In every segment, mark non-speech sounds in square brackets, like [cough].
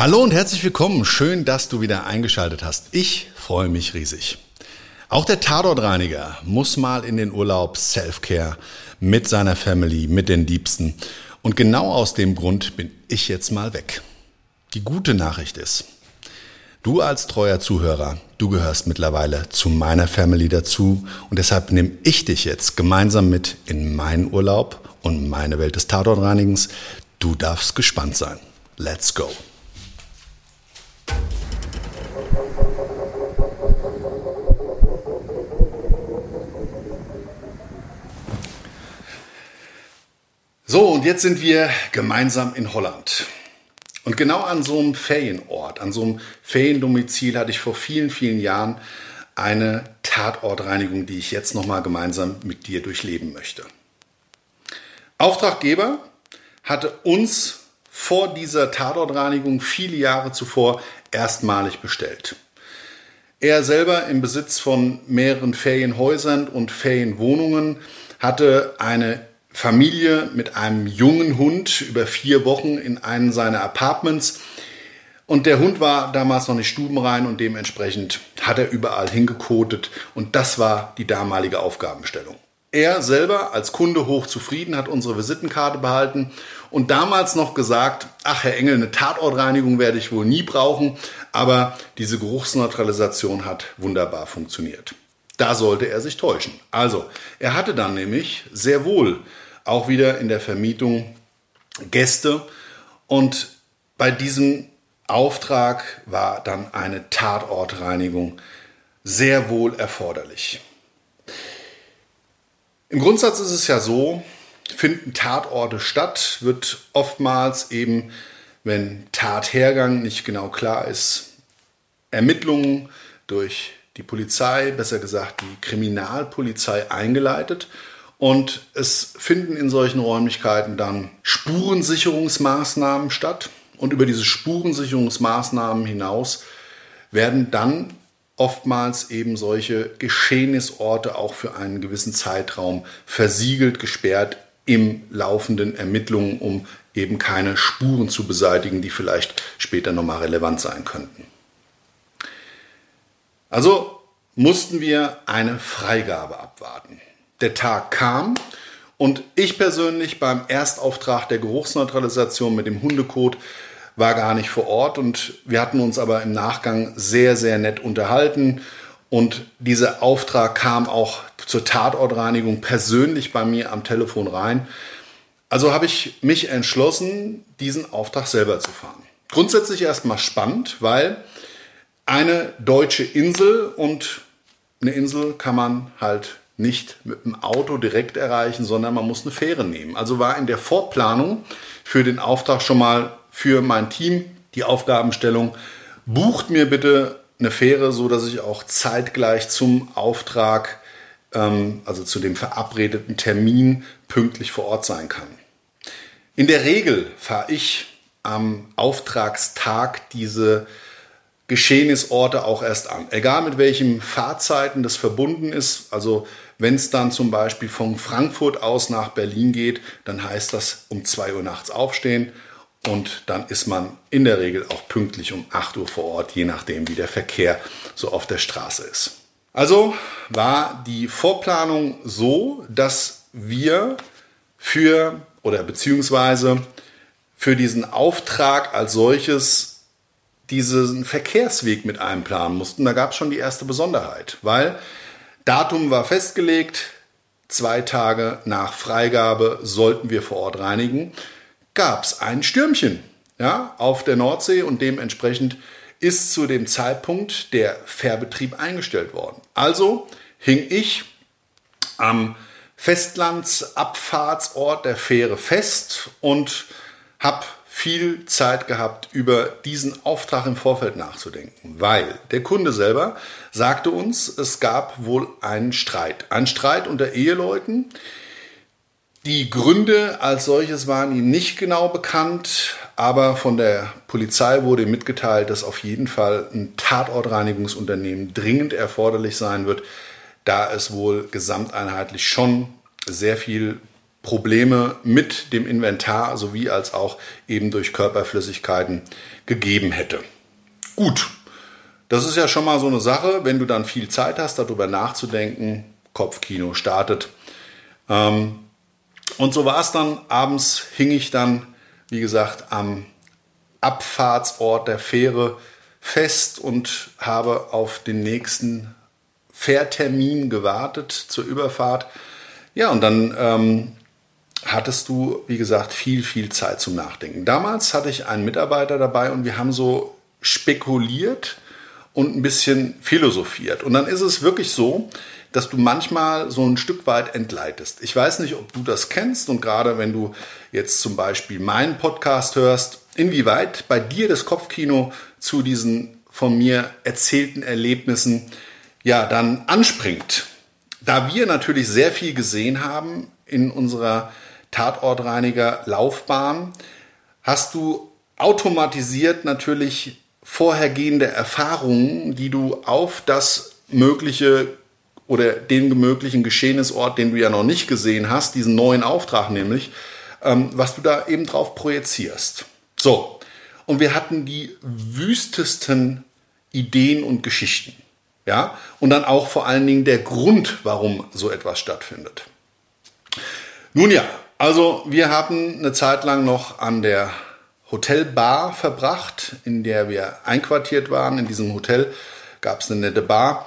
Hallo und herzlich willkommen. Schön, dass du wieder eingeschaltet hast. Ich freue mich riesig. Auch der Tatortreiniger muss mal in den Urlaub Self-Care mit seiner Family, mit den Liebsten. Und genau aus dem Grund bin ich jetzt mal weg. Die gute Nachricht ist, du als treuer Zuhörer, du gehörst mittlerweile zu meiner Family dazu und deshalb nehme ich dich jetzt gemeinsam mit in meinen Urlaub und meine Welt des Tatortreinigens. Du darfst gespannt sein. Let's go. So, und jetzt sind wir gemeinsam in Holland. Und genau an so einem Ferienort, an so einem Feriendomizil hatte ich vor vielen, vielen Jahren eine Tatortreinigung, die ich jetzt nochmal gemeinsam mit dir durchleben möchte. Auftraggeber hatte uns vor dieser Tatortreinigung viele Jahre zuvor erstmalig bestellt. Er selber im Besitz von mehreren Ferienhäusern und Ferienwohnungen hatte eine Familie mit einem jungen Hund über vier Wochen in einem seiner Apartments. Und der Hund war damals noch nicht stubenrein und dementsprechend hat er überall hingekotet. Und das war die damalige Aufgabenstellung. Er selber als Kunde hoch zufrieden hat unsere Visitenkarte behalten und damals noch gesagt, ach Herr Engel, eine Tatortreinigung werde ich wohl nie brauchen, aber diese Geruchsneutralisation hat wunderbar funktioniert. Da sollte er sich täuschen. Also, er hatte dann nämlich sehr wohl auch wieder in der Vermietung Gäste und bei diesem Auftrag war dann eine Tatortreinigung sehr wohl erforderlich. Im Grundsatz ist es ja so, finden Tatorte statt, wird oftmals eben, wenn Tathergang nicht genau klar ist, Ermittlungen durch die Polizei, besser gesagt die Kriminalpolizei eingeleitet. Und es finden in solchen Räumlichkeiten dann Spurensicherungsmaßnahmen statt. Und über diese Spurensicherungsmaßnahmen hinaus werden dann oftmals eben solche Geschehnisorte auch für einen gewissen Zeitraum versiegelt, gesperrt im laufenden Ermittlungen, um eben keine Spuren zu beseitigen, die vielleicht später nochmal relevant sein könnten. Also mussten wir eine Freigabe abwarten. Der Tag kam und ich persönlich beim Erstauftrag der Geruchsneutralisation mit dem Hundekot war gar nicht vor Ort und wir hatten uns aber im Nachgang sehr, sehr nett unterhalten und dieser Auftrag kam auch zur Tatortreinigung persönlich bei mir am Telefon rein. Also habe ich mich entschlossen, diesen Auftrag selber zu fahren. Grundsätzlich erstmal spannend, weil eine deutsche Insel und eine Insel kann man halt nicht mit dem Auto direkt erreichen, sondern man muss eine Fähre nehmen. Also war in der Vorplanung für den Auftrag schon mal für mein Team die Aufgabenstellung, bucht mir bitte eine Fähre, so dass ich auch zeitgleich zum Auftrag, ähm, also zu dem verabredeten Termin pünktlich vor Ort sein kann. In der Regel fahre ich am Auftragstag diese Geschehnisorte auch erst an. Egal mit welchen Fahrzeiten das verbunden ist. Also wenn es dann zum Beispiel von Frankfurt aus nach Berlin geht, dann heißt das um 2 Uhr nachts aufstehen. und dann ist man in der Regel auch pünktlich um 8 Uhr vor Ort, je nachdem, wie der Verkehr so auf der Straße ist. Also war die Vorplanung so, dass wir für oder beziehungsweise für diesen Auftrag als solches diesen Verkehrsweg mit einplanen mussten. Da gab es schon die erste Besonderheit, weil Datum war festgelegt, zwei Tage nach Freigabe sollten wir vor Ort reinigen, gab es ein Stürmchen ja, auf der Nordsee und dementsprechend ist zu dem Zeitpunkt der Fährbetrieb eingestellt worden. Also hing ich am Festlandsabfahrtsort der Fähre fest und habe viel Zeit gehabt, über diesen Auftrag im Vorfeld nachzudenken, weil der Kunde selber sagte uns, es gab wohl einen Streit. Ein Streit unter Eheleuten. Die Gründe als solches waren ihm nicht genau bekannt, aber von der Polizei wurde mitgeteilt, dass auf jeden Fall ein Tatortreinigungsunternehmen dringend erforderlich sein wird, da es wohl gesamteinheitlich schon sehr viel Probleme mit dem Inventar sowie als auch eben durch Körperflüssigkeiten gegeben hätte. Gut, das ist ja schon mal so eine Sache, wenn du dann viel Zeit hast, darüber nachzudenken, Kopfkino startet. Ähm, und so war es dann. Abends hing ich dann, wie gesagt, am Abfahrtsort der Fähre fest und habe auf den nächsten Fährtermin gewartet zur Überfahrt. Ja, und dann ähm, hattest du, wie gesagt, viel, viel Zeit zum Nachdenken. Damals hatte ich einen Mitarbeiter dabei und wir haben so spekuliert und ein bisschen philosophiert. Und dann ist es wirklich so, dass du manchmal so ein Stück weit entleitest. Ich weiß nicht, ob du das kennst und gerade wenn du jetzt zum Beispiel meinen Podcast hörst, inwieweit bei dir das Kopfkino zu diesen von mir erzählten Erlebnissen ja dann anspringt. Da wir natürlich sehr viel gesehen haben in unserer Tatortreiniger Laufbahn, hast du automatisiert natürlich vorhergehende Erfahrungen, die du auf das mögliche oder den möglichen Geschehnisort, den du ja noch nicht gesehen hast, diesen neuen Auftrag nämlich, ähm, was du da eben drauf projizierst. So, und wir hatten die wüstesten Ideen und Geschichten. Ja, und dann auch vor allen Dingen der Grund, warum so etwas stattfindet. Nun ja, also wir haben eine Zeit lang noch an der Hotelbar verbracht, in der wir einquartiert waren. In diesem Hotel gab es eine nette Bar.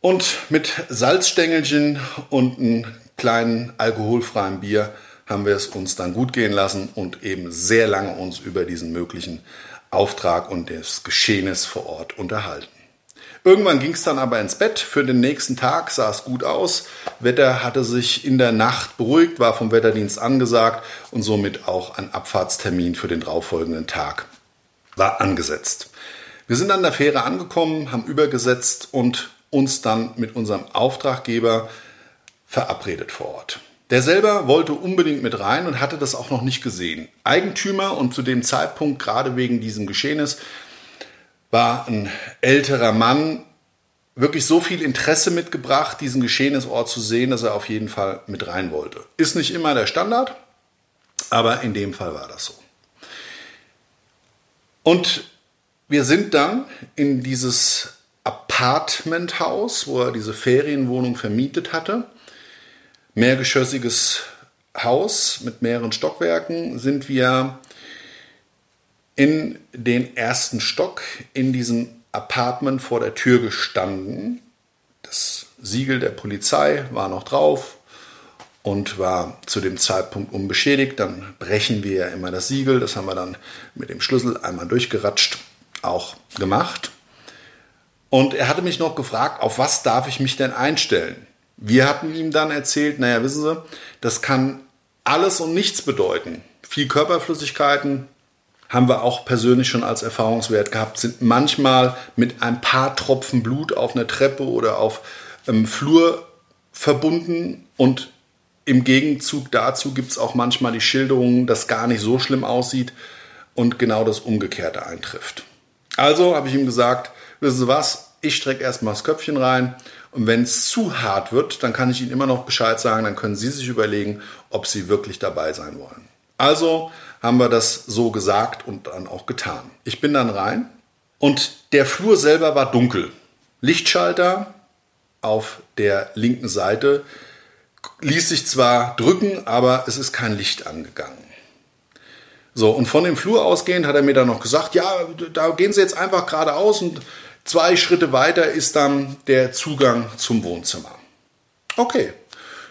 Und mit Salzstängelchen und einem kleinen alkoholfreien Bier haben wir es uns dann gut gehen lassen und eben sehr lange uns über diesen möglichen Auftrag und das Geschehnis vor Ort unterhalten. Irgendwann ging es dann aber ins Bett. Für den nächsten Tag sah es gut aus. Wetter hatte sich in der Nacht beruhigt, war vom Wetterdienst angesagt und somit auch ein Abfahrtstermin für den darauffolgenden Tag war angesetzt. Wir sind an der Fähre angekommen, haben übergesetzt und uns dann mit unserem Auftraggeber verabredet vor Ort. Der selber wollte unbedingt mit rein und hatte das auch noch nicht gesehen. Eigentümer und zu dem Zeitpunkt, gerade wegen diesem Geschehnis, war ein älterer Mann, wirklich so viel Interesse mitgebracht, diesen Geschehnisort zu sehen, dass er auf jeden Fall mit rein wollte. Ist nicht immer der Standard, aber in dem Fall war das so. Und wir sind dann in dieses Apartmenthaus, wo er diese Ferienwohnung vermietet hatte. Mehrgeschossiges Haus mit mehreren Stockwerken sind wir in den ersten Stock in diesem Apartment vor der Tür gestanden. Das Siegel der Polizei war noch drauf und war zu dem Zeitpunkt unbeschädigt. Dann brechen wir ja immer das Siegel. Das haben wir dann mit dem Schlüssel einmal durchgeratscht auch gemacht. Und er hatte mich noch gefragt, auf was darf ich mich denn einstellen? Wir hatten ihm dann erzählt, naja, wissen Sie, das kann alles und nichts bedeuten. Viel Körperflüssigkeiten haben wir auch persönlich schon als Erfahrungswert gehabt, sind manchmal mit ein paar Tropfen Blut auf einer Treppe oder auf einem Flur verbunden und im Gegenzug dazu gibt es auch manchmal die Schilderungen, dass gar nicht so schlimm aussieht und genau das Umgekehrte eintrifft. Also habe ich ihm gesagt, wissen Sie was, ich strecke erstmal das Köpfchen rein und wenn es zu hart wird, dann kann ich Ihnen immer noch Bescheid sagen, dann können Sie sich überlegen, ob Sie wirklich dabei sein wollen. Also haben wir das so gesagt und dann auch getan. Ich bin dann rein und der Flur selber war dunkel. Lichtschalter auf der linken Seite ließ sich zwar drücken, aber es ist kein Licht angegangen. So, und von dem Flur ausgehend hat er mir dann noch gesagt, ja, da gehen Sie jetzt einfach geradeaus und zwei Schritte weiter ist dann der Zugang zum Wohnzimmer. Okay,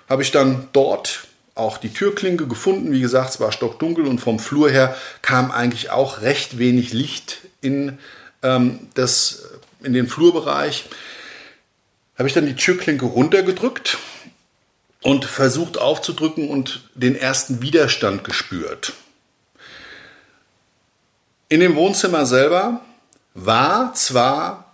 habe ich dann dort auch die Türklinke gefunden. Wie gesagt, es war stockdunkel und vom Flur her kam eigentlich auch recht wenig Licht in, ähm, das, in den Flurbereich. Habe ich dann die Türklinke runtergedrückt und versucht aufzudrücken und den ersten Widerstand gespürt. In dem Wohnzimmer selber war zwar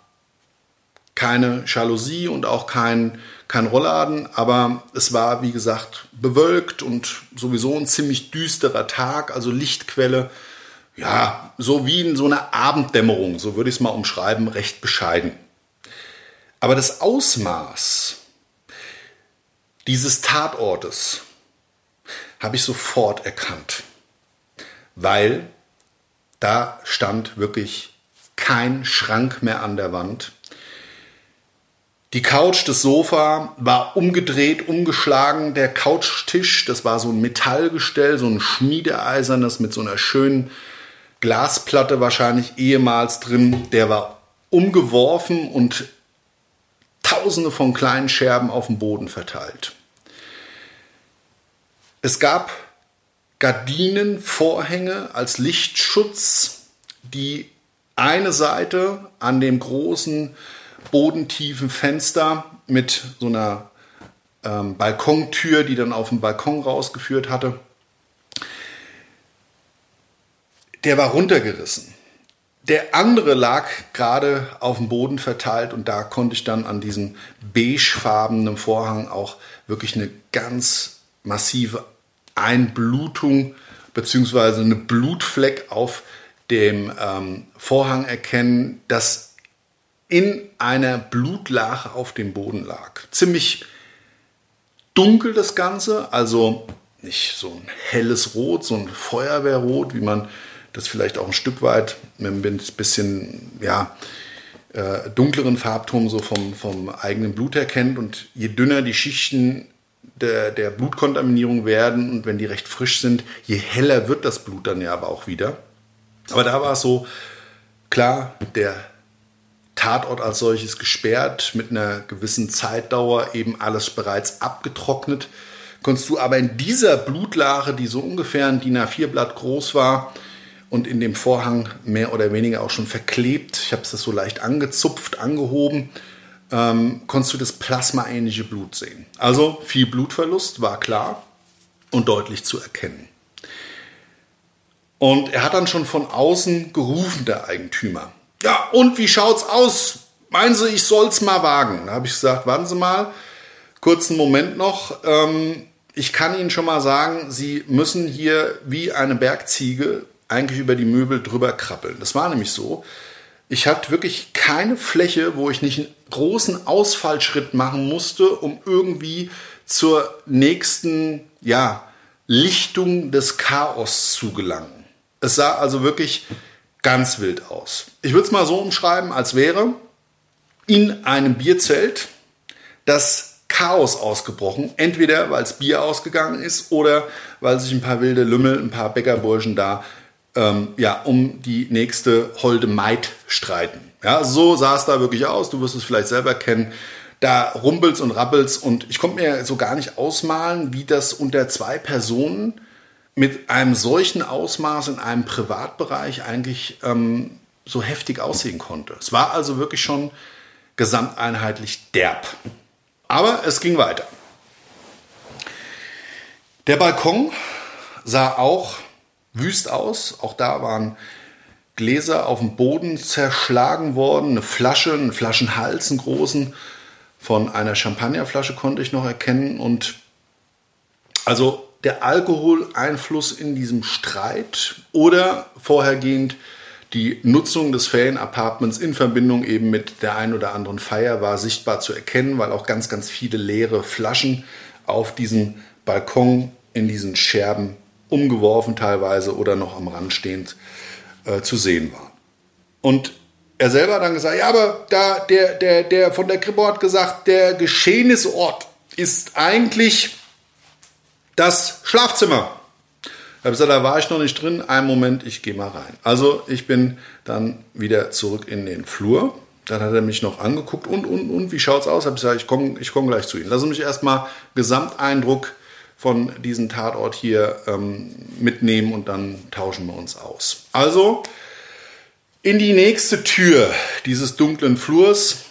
keine Jalousie und auch kein, kein Rollladen, aber es war, wie gesagt, bewölkt und sowieso ein ziemlich düsterer Tag, also Lichtquelle, ja, so wie in so einer Abenddämmerung, so würde ich es mal umschreiben, recht bescheiden. Aber das Ausmaß dieses Tatortes habe ich sofort erkannt, weil da stand wirklich kein Schrank mehr an der Wand. Die Couch, das Sofa war umgedreht, umgeschlagen. Der Couchtisch, das war so ein Metallgestell, so ein schmiedeeisernes mit so einer schönen Glasplatte wahrscheinlich ehemals drin. Der war umgeworfen und tausende von kleinen Scherben auf dem Boden verteilt. Es gab Gardinen, Vorhänge als Lichtschutz, die eine Seite an dem großen bodentiefen Fenster mit so einer ähm, Balkontür, die dann auf den Balkon rausgeführt hatte. Der war runtergerissen. Der andere lag gerade auf dem Boden verteilt und da konnte ich dann an diesem beigefarbenen Vorhang auch wirklich eine ganz massive Einblutung bzw. eine Blutfleck auf dem ähm, Vorhang erkennen, das in einer Blutlache auf dem Boden lag. Ziemlich dunkel das Ganze, also nicht so ein helles Rot, so ein Feuerwehrrot, wie man das vielleicht auch ein Stück weit mit ein bisschen ja, äh, dunkleren Farbton so vom, vom eigenen Blut erkennt. Und je dünner die Schichten der, der Blutkontaminierung werden und wenn die recht frisch sind, je heller wird das Blut dann ja aber auch wieder. Aber da war es so, klar, der Tatort als solches gesperrt, mit einer gewissen Zeitdauer eben alles bereits abgetrocknet. Konntest du aber in dieser Blutlache, die so ungefähr ein DIN A4-Blatt groß war und in dem Vorhang mehr oder weniger auch schon verklebt, ich habe es das so leicht angezupft, angehoben, ähm, konntest du das plasmaähnliche Blut sehen. Also viel Blutverlust war klar und deutlich zu erkennen. Und er hat dann schon von außen gerufen, der Eigentümer. Ja, und wie schaut's aus? Meinen Sie, ich soll's mal wagen? Da habe ich gesagt, warten Sie mal, kurzen Moment noch. Ähm, ich kann Ihnen schon mal sagen, Sie müssen hier wie eine Bergziege eigentlich über die Möbel drüber krabbeln. Das war nämlich so. Ich hatte wirklich keine Fläche, wo ich nicht einen großen Ausfallschritt machen musste, um irgendwie zur nächsten ja, Lichtung des Chaos zu gelangen. Es sah also wirklich ganz wild aus. Ich würde es mal so umschreiben, als wäre in einem Bierzelt das Chaos ausgebrochen. Entweder weil es Bier ausgegangen ist oder weil sich ein paar wilde Lümmel, ein paar Bäckerburschen da ähm, ja, um die nächste holde Maid streiten. Ja, so sah es da wirklich aus. Du wirst es vielleicht selber kennen. Da rumpelt's und rappelt's und ich konnte mir so gar nicht ausmalen, wie das unter zwei Personen mit einem solchen Ausmaß in einem Privatbereich eigentlich ähm, so heftig aussehen konnte. Es war also wirklich schon gesamteinheitlich derb. Aber es ging weiter. Der Balkon sah auch wüst aus. Auch da waren Gläser auf dem Boden zerschlagen worden, eine Flasche, einen Flaschenhals, einen großen von einer Champagnerflasche konnte ich noch erkennen. Und also der Alkoholeinfluss in diesem Streit oder vorhergehend die Nutzung des Ferienapartments in Verbindung eben mit der ein oder anderen Feier war sichtbar zu erkennen, weil auch ganz, ganz viele leere Flaschen auf diesem Balkon in diesen Scherben umgeworfen teilweise oder noch am Rand stehend äh, zu sehen waren. Und er selber hat dann gesagt, ja, aber da der, der, der von der Kripo hat gesagt, der Geschehnisort ist eigentlich das Schlafzimmer. Ich habe gesagt, da war ich noch nicht drin. Einen Moment, ich gehe mal rein. Also ich bin dann wieder zurück in den Flur. Dann hat er mich noch angeguckt und, und, und, wie schaut's aus? Ich habe gesagt, ich komme ich komm gleich zu Ihnen. Lassen Sie mich erstmal Gesamteindruck von diesem Tatort hier ähm, mitnehmen und dann tauschen wir uns aus. Also in die nächste Tür dieses dunklen Flurs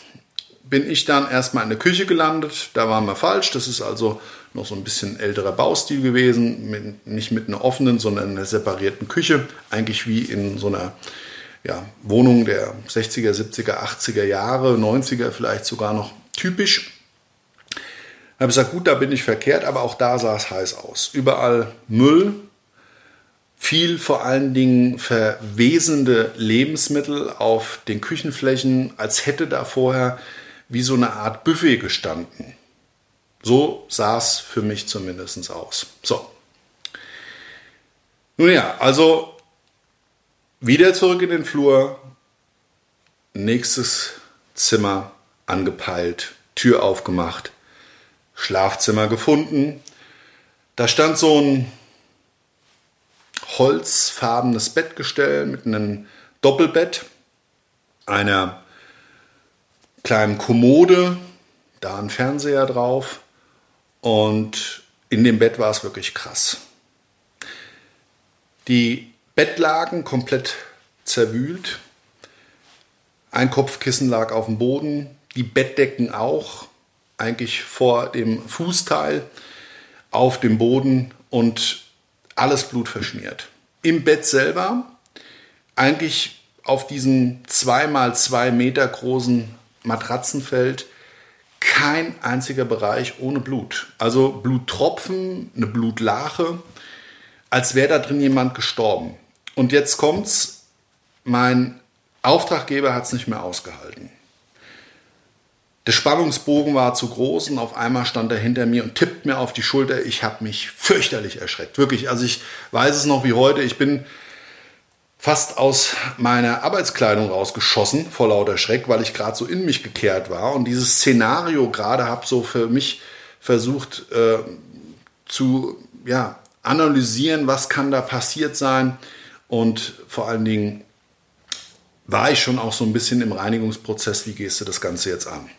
bin ich dann erstmal in der Küche gelandet. Da waren wir falsch. Das ist also noch so ein bisschen älterer Baustil gewesen, mit, nicht mit einer offenen, sondern einer separierten Küche, eigentlich wie in so einer ja, Wohnung der 60er, 70er, 80er Jahre, 90er vielleicht sogar noch typisch. Da habe ich gesagt, gut, da bin ich verkehrt, aber auch da sah es heiß aus. Überall Müll, viel vor allen Dingen verwesende Lebensmittel auf den Küchenflächen, als hätte da vorher wie so eine Art Buffet gestanden. So sah es für mich zumindest aus. So. Nun ja, also wieder zurück in den Flur. Nächstes Zimmer angepeilt, Tür aufgemacht, Schlafzimmer gefunden. Da stand so ein holzfarbenes Bettgestell mit einem Doppelbett, einer kleinen Kommode, da ein Fernseher drauf und in dem Bett war es wirklich krass. Die Bettlagen komplett zerwühlt. Ein Kopfkissen lag auf dem Boden, die Bettdecken auch, eigentlich vor dem Fußteil auf dem Boden und alles blutverschmiert. Im Bett selber, eigentlich auf diesem 2 x 2 Meter großen Matratzenfeld, kein einziger Bereich ohne Blut. Also Bluttropfen, eine Blutlache, als wäre da drin jemand gestorben. Und jetzt kommt's, mein Auftraggeber hat es nicht mehr ausgehalten. Der Spannungsbogen war zu groß und auf einmal stand er hinter mir und tippt mir auf die Schulter. Ich habe mich fürchterlich erschreckt. Wirklich, also ich weiß es noch wie heute. Ich bin fast aus meiner Arbeitskleidung rausgeschossen vor lauter Schreck, weil ich gerade so in mich gekehrt war und dieses Szenario gerade habe so für mich versucht äh, zu ja, analysieren, was kann da passiert sein und vor allen Dingen war ich schon auch so ein bisschen im Reinigungsprozess, wie gehst du das Ganze jetzt an?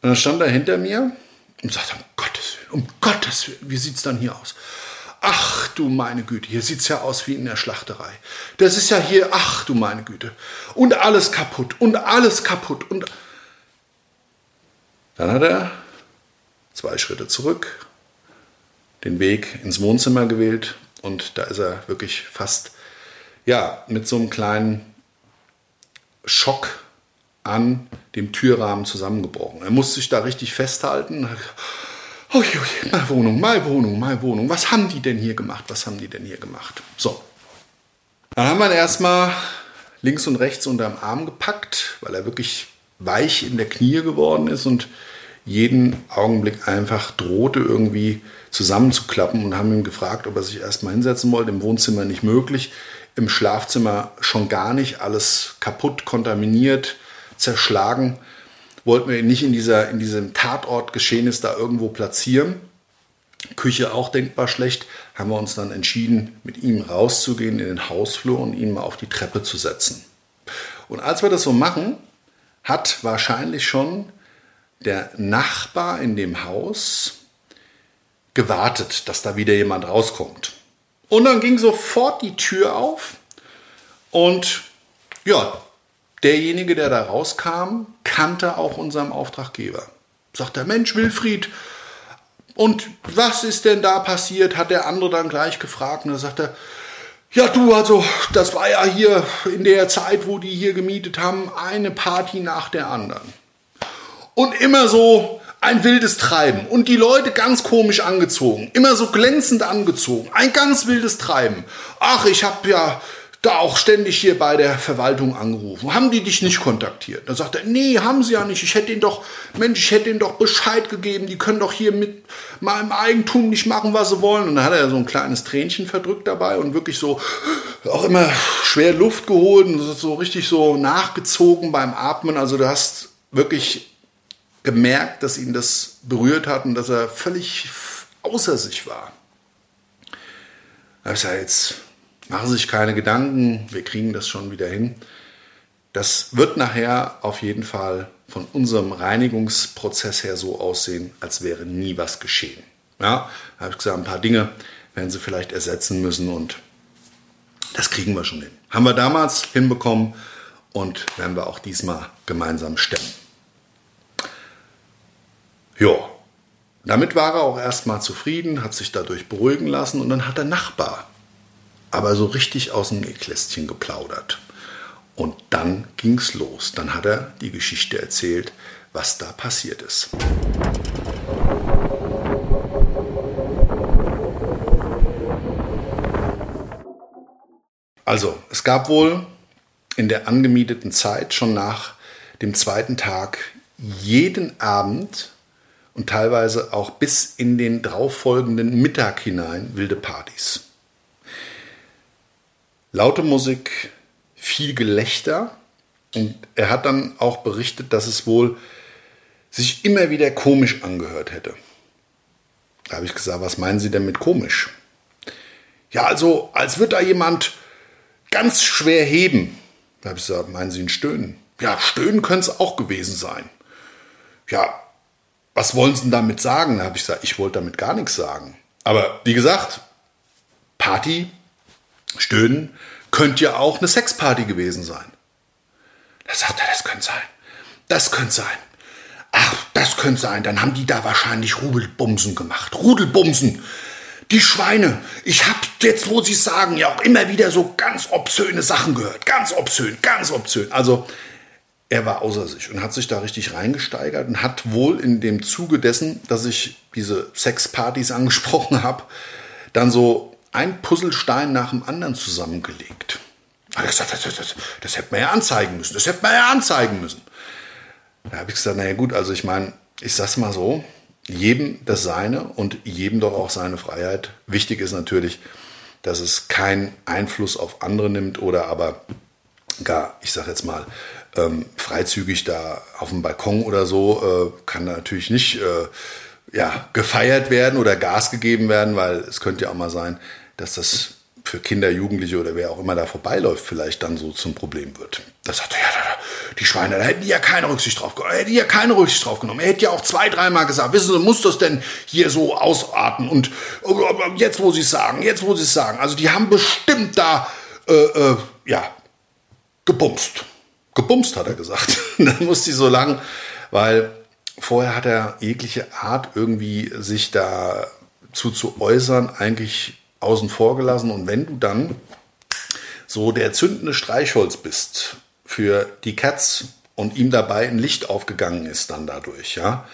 Und dann stand er hinter mir und sagte, um Gottes Willen, um Gottes Willen, wie sieht es dann hier aus? Ach du meine Güte, hier sieht es ja aus wie in der Schlachterei. Das ist ja hier, ach du meine Güte. Und alles kaputt und alles kaputt. Und dann hat er zwei Schritte zurück, den Weg ins Wohnzimmer gewählt und da ist er wirklich fast ja, mit so einem kleinen Schock an dem Türrahmen zusammengebrochen. Er musste sich da richtig festhalten. Oh, oh, meine Wohnung, meine Wohnung, meine Wohnung. Was haben die denn hier gemacht? Was haben die denn hier gemacht? So. Dann haben wir ihn erstmal links und rechts unterm Arm gepackt, weil er wirklich weich in der Knie geworden ist und jeden Augenblick einfach drohte irgendwie zusammenzuklappen und haben ihn gefragt, ob er sich erstmal hinsetzen wollte. Im Wohnzimmer nicht möglich, im Schlafzimmer schon gar nicht, alles kaputt, kontaminiert, zerschlagen wollten wir ihn nicht in, dieser, in diesem Tatortgeschehnis da irgendwo platzieren. Küche auch denkbar schlecht, haben wir uns dann entschieden, mit ihm rauszugehen in den Hausflur und ihn mal auf die Treppe zu setzen. Und als wir das so machen, hat wahrscheinlich schon der Nachbar in dem Haus gewartet, dass da wieder jemand rauskommt. Und dann ging sofort die Tür auf und ja, derjenige, der da rauskam, kannte auch unseren Auftraggeber. Sagt der Mensch, Wilfried, und was ist denn da passiert? Hat der andere dann gleich gefragt. Und da sagt er, ja du, also das war ja hier in der Zeit, wo die hier gemietet haben, eine Party nach der anderen. Und immer so ein wildes Treiben. Und die Leute ganz komisch angezogen. Immer so glänzend angezogen. Ein ganz wildes Treiben. Ach, ich habe ja da auch ständig hier bei der Verwaltung angerufen. Haben die dich nicht kontaktiert? Dann sagt er, nee, haben sie ja nicht. Ich hätte ihnen doch, Mensch, ich hätte ihnen doch Bescheid gegeben. Die können doch hier mit meinem Eigentum nicht machen, was sie wollen. Und dann hat er so ein kleines Tränchen verdrückt dabei und wirklich so auch immer schwer Luft geholt und so richtig so nachgezogen beim Atmen. Also du hast wirklich gemerkt, dass ihn das berührt hat und dass er völlig außer sich war. Da habe jetzt Machen Sie sich keine Gedanken, wir kriegen das schon wieder hin. Das wird nachher auf jeden Fall von unserem Reinigungsprozess her so aussehen, als wäre nie was geschehen. Ja, habe ich gesagt, ein paar Dinge werden Sie vielleicht ersetzen müssen und das kriegen wir schon hin. Haben wir damals hinbekommen und werden wir auch diesmal gemeinsam stemmen. Ja, damit war er auch erstmal zufrieden, hat sich dadurch beruhigen lassen und dann hat der Nachbar aber so richtig aus dem Nähkästchen geplaudert. Und dann ging's los. Dann hat er die Geschichte erzählt, was da passiert ist. Also, es gab wohl in der angemieteten Zeit schon nach dem zweiten Tag jeden Abend und teilweise auch bis in den darauffolgenden Mittag hinein wilde Partys. Laute Musik, viel Gelächter. Und er hat dann auch berichtet, dass es wohl sich immer wieder komisch angehört hätte. Da habe ich gesagt, was meinen Sie denn mit komisch? Ja, also, als würde da jemand ganz schwer heben. Da habe ich gesagt, meinen Sie ein Stöhnen? Ja, Stöhnen könnte es auch gewesen sein. Ja, was wollen Sie denn damit sagen? Da habe ich gesagt, ich wollte damit gar nichts sagen. Aber wie gesagt, Party Stöhnen könnte ja auch eine Sexparty gewesen sein. Da sagt er, das könnte sein. Das könnte sein. Ach, das könnte sein. Dann haben die da wahrscheinlich Rudelbumsen gemacht. Rudelbumsen. Die Schweine. Ich habe jetzt, wo sie sagen, ja auch immer wieder so ganz obszöne Sachen gehört. Ganz obszön, ganz obszön. Also er war außer sich und hat sich da richtig reingesteigert und hat wohl in dem Zuge dessen, dass ich diese Sexpartys [laughs] angesprochen habe, dann so ein Puzzlestein nach dem anderen zusammengelegt. Da ich gesagt, das, das, das, das hätte man ja anzeigen müssen. Das hätte man ja anzeigen müssen. Da habe ich gesagt, naja gut, also ich meine, ich sag's mal so, jedem das Seine und jedem doch auch seine Freiheit. Wichtig ist natürlich, dass es keinen Einfluss auf andere nimmt oder aber gar, ich sag jetzt mal, ähm, freizügig da auf dem Balkon oder so, äh, kann natürlich nicht äh, ja, gefeiert werden oder Gas gegeben werden, weil es könnte ja auch mal sein, dass das für Kinder, Jugendliche oder wer auch immer da vorbeiläuft, vielleicht dann so zum Problem wird. Das sagt er, ja, die Schweine, da hätten die ja keine Rücksicht drauf genommen. Hätten ja keine Rücksicht drauf genommen. Er hätte ja auch zwei, dreimal gesagt, wissen Sie, muss das denn hier so ausarten? Und jetzt, wo Sie es sagen, jetzt, wo Sie es sagen. Also die haben bestimmt da, äh, äh, ja, gebumst. Gebumst, hat er gesagt. [laughs] dann musste ich so lang, weil vorher hat er jegliche Art irgendwie sich dazu zu äußern, eigentlich außen vor gelassen. Und wenn du dann so der zündende Streichholz bist für die Cats und ihm dabei ein Licht aufgegangen ist dann dadurch, ja,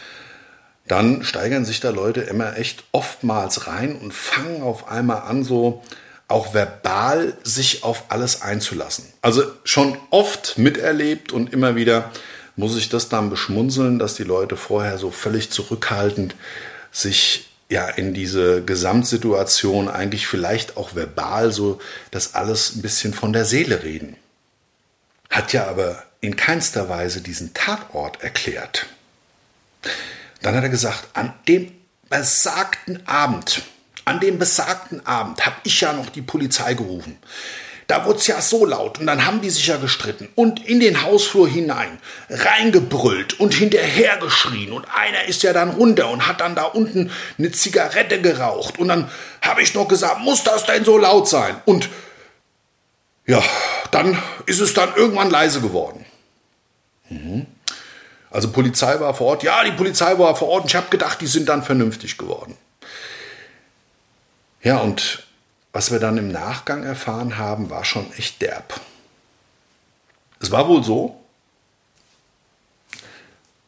dann steigern sich da Leute immer echt oftmals rein und fangen auf einmal an, so auch verbal sich auf alles einzulassen. Also schon oft miterlebt und immer wieder muss ich das dann beschmunzeln, dass die Leute vorher so völlig zurückhaltend sich ja in diese Gesamtsituation eigentlich vielleicht auch verbal so das alles ein bisschen von der Seele reden. Hat ja aber in keinster Weise diesen Tatort erklärt. Dann hat er gesagt, an dem besagten Abend, an dem besagten Abend habe ich ja noch die Polizei gerufen. Da wurde es ja so laut und dann haben die sich ja gestritten und in den Hausflur hinein reingebrüllt und hinterher geschrien und einer ist ja dann runter und hat dann da unten eine Zigarette geraucht und dann habe ich noch gesagt, muss das denn so laut sein? Und ja, dann ist es dann irgendwann leise geworden. Mhm. Also Polizei war vor Ort. Ja, die Polizei war vor Ort und ich habe gedacht, die sind dann vernünftig geworden. Ja, und was wir dann im Nachgang erfahren haben, war schon echt derb. Es war wohl so,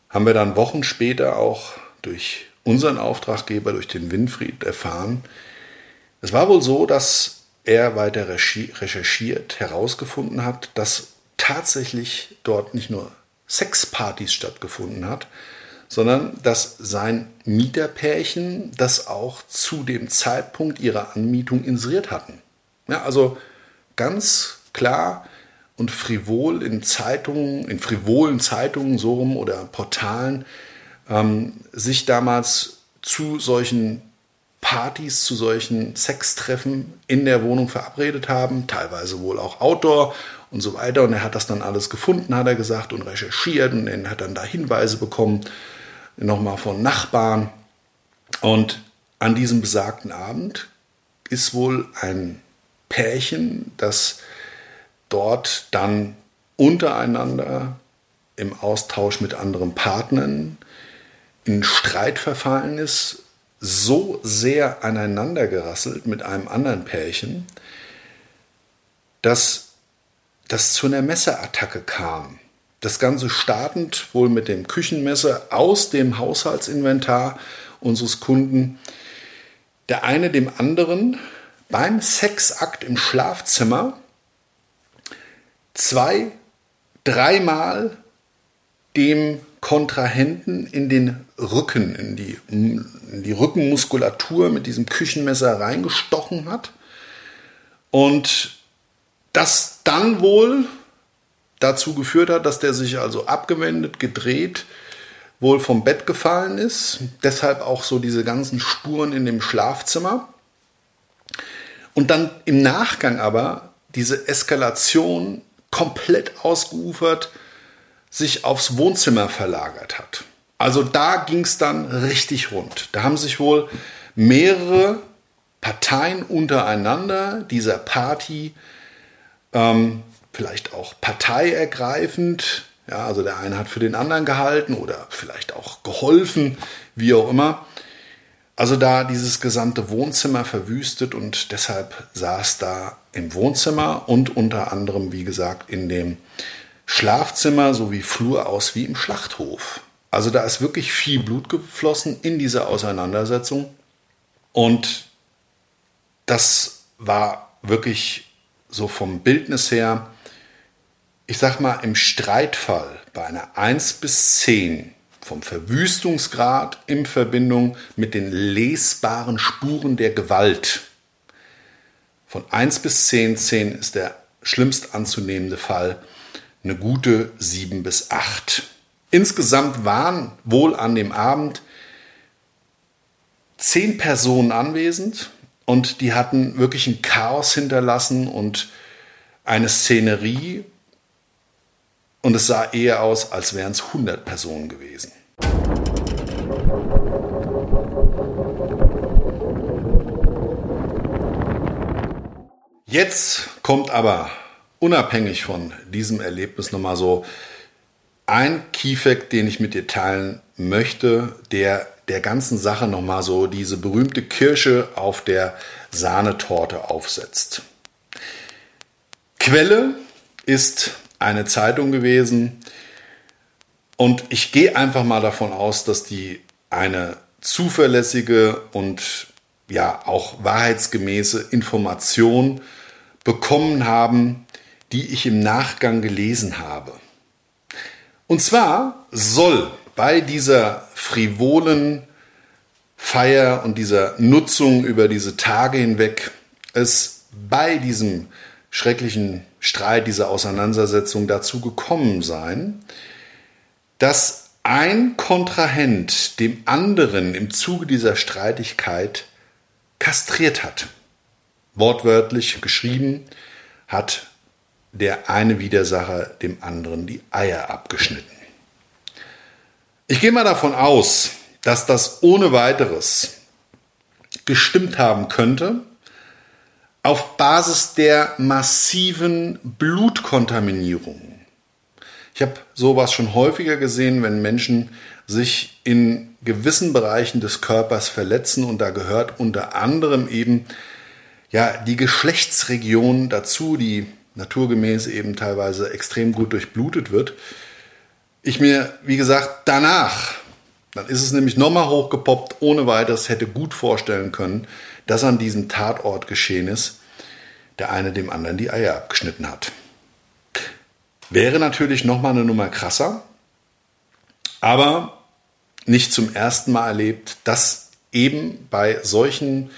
haben wir dann Wochen später auch durch unseren Auftraggeber, durch den Winfried erfahren, es war wohl so, dass er weiter recherchiert, herausgefunden hat, dass tatsächlich dort nicht nur Sexpartys stattgefunden hat, sondern dass sein Mieterpärchen das auch zu dem Zeitpunkt ihrer Anmietung inseriert hatten. Ja, also ganz klar und frivol in Zeitungen, in frivolen Zeitungen so rum oder Portalen ähm, sich damals zu solchen Partys, zu solchen Sextreffen in der Wohnung verabredet haben, teilweise wohl auch Outdoor und so weiter. Und er hat das dann alles gefunden, hat er gesagt, und recherchiert und er hat dann da Hinweise bekommen, nochmal von Nachbarn. Und an diesem besagten Abend ist wohl ein Pärchen, das dort dann untereinander im Austausch mit anderen Partnern in Streit verfallen ist, so sehr aneinander gerasselt mit einem anderen Pärchen, dass das zu einer Messerattacke kam. Das Ganze startend wohl mit dem Küchenmesser aus dem Haushaltsinventar unseres Kunden. Der eine dem anderen beim Sexakt im Schlafzimmer zwei, dreimal dem Kontrahenten in den Rücken, in die, in die Rückenmuskulatur mit diesem Küchenmesser reingestochen hat. Und das dann wohl dazu geführt hat, dass der sich also abgewendet, gedreht, wohl vom Bett gefallen ist. Deshalb auch so diese ganzen Spuren in dem Schlafzimmer. Und dann im Nachgang aber diese Eskalation komplett ausgeufert sich aufs Wohnzimmer verlagert hat. Also da ging es dann richtig rund. Da haben sich wohl mehrere Parteien untereinander dieser Party, ähm, vielleicht auch parteiergreifend, ja, also der eine hat für den anderen gehalten oder vielleicht auch geholfen, wie auch immer. Also da dieses gesamte Wohnzimmer verwüstet und deshalb saß da im Wohnzimmer und unter anderem, wie gesagt, in dem Schlafzimmer sowie Flur aus wie im Schlachthof. Also da ist wirklich viel Blut geflossen in dieser Auseinandersetzung. Und das war wirklich so vom Bildnis her, ich sag mal, im Streitfall bei einer 1 bis 10 vom Verwüstungsgrad in Verbindung mit den lesbaren Spuren der Gewalt. Von 1 bis 10, 10 ist der schlimmst anzunehmende Fall, eine gute 7 bis 8. Insgesamt waren wohl an dem Abend zehn Personen anwesend und die hatten wirklich ein Chaos hinterlassen und eine Szenerie. Und es sah eher aus, als wären es 100 Personen gewesen. Jetzt kommt aber unabhängig von diesem Erlebnis nochmal so ein Keyfact, den ich mit dir teilen möchte, der der ganzen Sache nochmal so diese berühmte Kirsche auf der Sahnetorte aufsetzt. Quelle ist eine Zeitung gewesen und ich gehe einfach mal davon aus, dass die eine zuverlässige und ja auch wahrheitsgemäße Information bekommen haben, die ich im Nachgang gelesen habe. Und zwar soll bei dieser frivolen Feier und dieser Nutzung über diese Tage hinweg es bei diesem schrecklichen Streit, dieser Auseinandersetzung dazu gekommen sein, dass ein Kontrahent dem anderen im Zuge dieser Streitigkeit kastriert hat. Wortwörtlich geschrieben hat der eine Widersacher dem anderen die Eier abgeschnitten. Ich gehe mal davon aus, dass das ohne weiteres gestimmt haben könnte, auf Basis der massiven Blutkontaminierung. Ich habe sowas schon häufiger gesehen, wenn Menschen sich in gewissen Bereichen des Körpers verletzen und da gehört unter anderem eben ja die Geschlechtsregion dazu, die naturgemäß eben teilweise extrem gut durchblutet wird. Ich mir, wie gesagt, danach, dann ist es nämlich nochmal hochgepoppt, ohne weiteres hätte gut vorstellen können, dass an diesem Tatort geschehen ist. der eine dem anderen die Eier abgeschnitten hat. Wäre natürlich nochmal eine Nummer krasser, aber nicht zum ersten Mal erlebt, dass eben bei solchen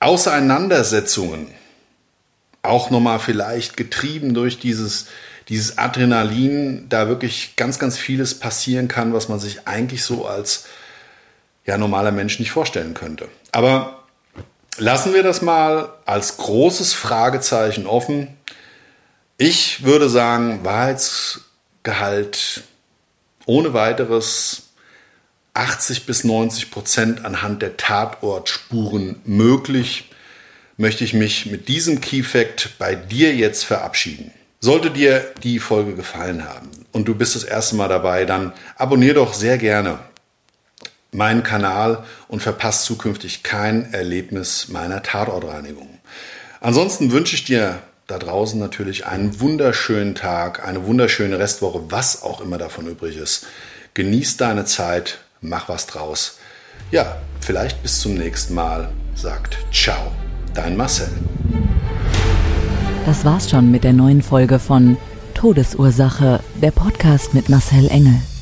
Auseinandersetzungen, auch nochmal vielleicht getrieben durch dieses, dieses Adrenalin, da wirklich ganz, ganz vieles passieren kann, was man sich eigentlich so als ja, normaler Mensch nicht vorstellen könnte. Aber lassen wir das mal als großes Fragezeichen offen. Ich würde sagen, Wahrheitsgehalt ohne weiteres 80 bis 90 Prozent anhand der Tatortspuren möglich, möchte ich mich mit diesem Key Fact bei dir jetzt verabschieden. Sollte dir die Folge gefallen haben und du bist das erste Mal dabei, dann abonniere doch sehr gerne meinen Kanal und verpasst zukünftig kein Erlebnis meiner Tatortreinigung. Ansonsten wünsche ich dir da draußen natürlich einen wunderschönen Tag, eine wunderschöne Restwoche, was auch immer davon übrig ist. Genieß deine Zeit, mach was draus. Ja, vielleicht bis zum nächsten Mal. Sagt ciao, dein Marcel. Das war's schon mit der neuen Folge von Todesursache, der Podcast mit Marcel Engel,